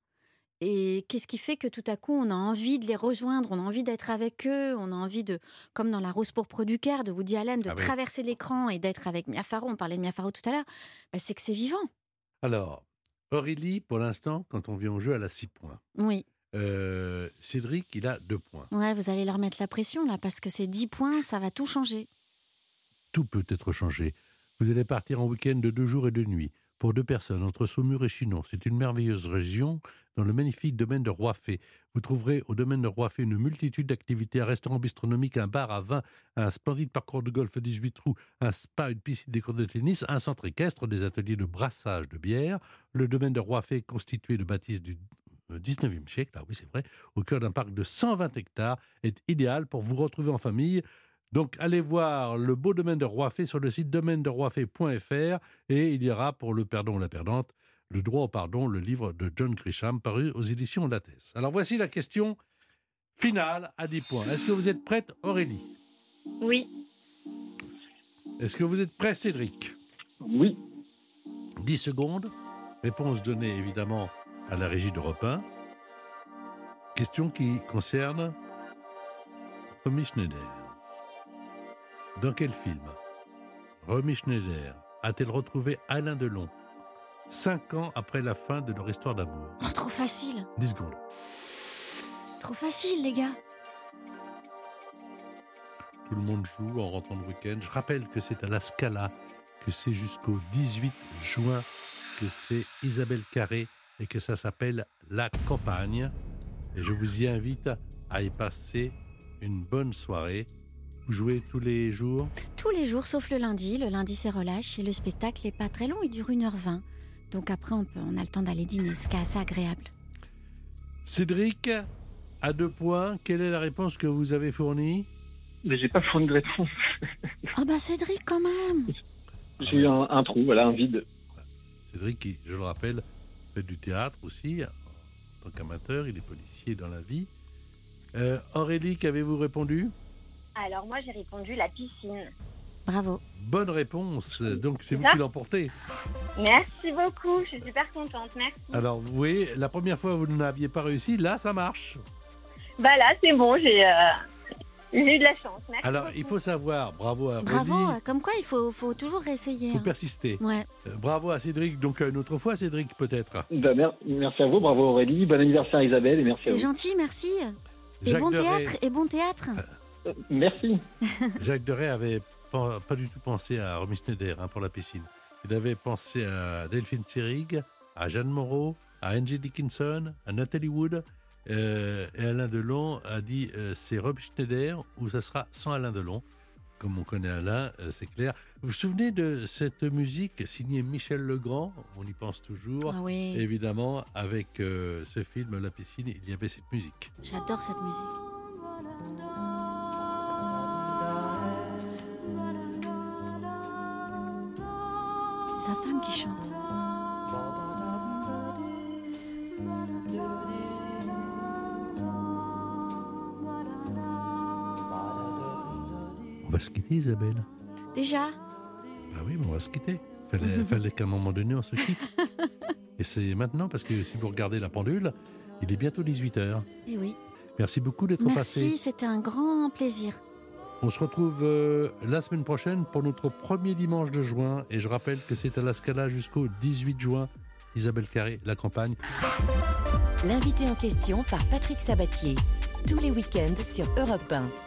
Et qu'est-ce qui fait que tout à coup, on a envie de les rejoindre, on a envie d'être avec eux, on a envie de, comme dans La Rose pourpre du Caire de Woody Allen, de Ah oui. traverser l'écran et d'être avec Mia Farrow. On parlait de Mia Farrow tout à l'heure. Bah, c'est que c'est vivant. Alors, Aurélie, pour l'instant, quand on vient au jeu, elle a 6 points. Oui. Euh, Cédric, il a 2 points. Ouais, vous allez leur mettre la pression là, parce que ces 10 points, ça va tout changer. Tout peut être changé. Vous allez partir en week-end de deux jours et deux nuits pour deux personnes entre Saumur et Chinon. C'est une merveilleuse région dans le magnifique domaine de Roiffet. Vous trouverez au domaine de Roiffet une multitude d'activités, un restaurant bistronomique, un bar à vin, un splendide parcours de golf 18 trous, un spa, une piscine, des cours de tennis, un centre équestre, des ateliers de brassage de bière. Le domaine de Roiffet constitué de bâtisses du euh, 19e siècle, ah oui c'est vrai, au cœur d'un parc de 120 hectares, est idéal pour vous retrouver en famille. Donc allez voir le beau domaine de Roiffet sur le site domaine de Roiffet.fr et il y aura pour le perdant ou la perdante le droit au pardon, le livre de John Grisham paru aux éditions Lattès. Alors voici la question finale à 10 points. Est-ce que vous êtes prête Aurélie? Oui. Est-ce que vous êtes prêt Cédric? Oui. 10 secondes. Réponse donnée évidemment à la régie d'Europe 1. Question qui concerne Romy Schneider. Dans quel film Romy Schneider a-t-elle retrouvé Alain Delon cinq ans après la fin de leur histoire d'amour? Oh, trop facile. 10 secondes. Trop facile, les gars. Tout le monde joue en rentrant le week-end. Je rappelle que c'est à la Scala, que c'est jusqu'au 18 juin, que c'est Isabelle Carré et que ça s'appelle La Campagne. Et je vous y invite à y passer une bonne soirée. Vous jouez tous les jours Tous les jours, sauf le lundi. Le lundi, c'est relâche et le spectacle n'est pas très long, il dure 1h20. Donc après, on, peut, on a le temps d'aller dîner, ce qui est assez agréable. Cédric, à deux points, quelle est la réponse que vous avez fournie? Mais j'ai pas fourni de réponse. Ah bah Cédric, quand même J'ai eu un, un trou, voilà, un vide. Cédric, qui, je le rappelle, fait du théâtre aussi, en tant qu'amateur, il est policier dans la vie. Euh, Aurélie, qu'avez-vous répondu? Alors moi j'ai répondu la piscine. Bravo. Bonne réponse, donc c'est vous Ça qui l'emportez. Merci beaucoup, je suis super contente, merci. Alors, vous voyez, la première fois, vous n'aviez pas réussi, là, ça marche. Bah là c'est bon, j'ai euh, j'ai eu de la chance, merci. Alors, beaucoup. il faut savoir, bravo à Bravo, comme quoi il faut, faut toujours réessayer. il faut hein. persister. Ouais. Euh, bravo à Cédric, donc une autre fois, Cédric, peut-être. Bah, mer- merci à vous, bravo Aurélie, bon anniversaire Isabelle et merci à C'est vous. gentil, merci. Et Jacques bon Deray- théâtre, et bon théâtre. Euh, Merci. Jacques Deray avait pas, pas du tout pensé à Romy Schneider hein, pour la piscine. Il avait pensé à Delphine Seyrig, à Jeanne Moreau, à Angie Dickinson, à Nathalie Wood. euh, et Alain Delon a dit euh, c'est Romy Schneider ou ça sera sans Alain Delon. Comme on connaît Alain, euh, c'est clair. Vous vous souvenez de cette musique signée Michel Legrand? On y pense toujours. Ah oui, Évidemment, avec euh, ce film La piscine, il y avait cette musique. j'adore cette musique. C'est sa femme qui chante. On va se quitter, Isabelle. Déjà Bah oui, mais on va se quitter. Fallait, fallait qu'à un moment donné, on se quitte. Et c'est maintenant, parce que si vous regardez la pendule, il est bientôt 18h. Eh oui. Merci beaucoup d'être passé. Merci, c'était un grand plaisir. On se retrouve euh, la semaine prochaine pour notre premier dimanche de juin. Et je rappelle que c'est à la Scala jusqu'au 18 juin. Isabelle Carré, la campagne. L'invité en question par Patrick Sabatier. Tous les week-ends sur Europe 1.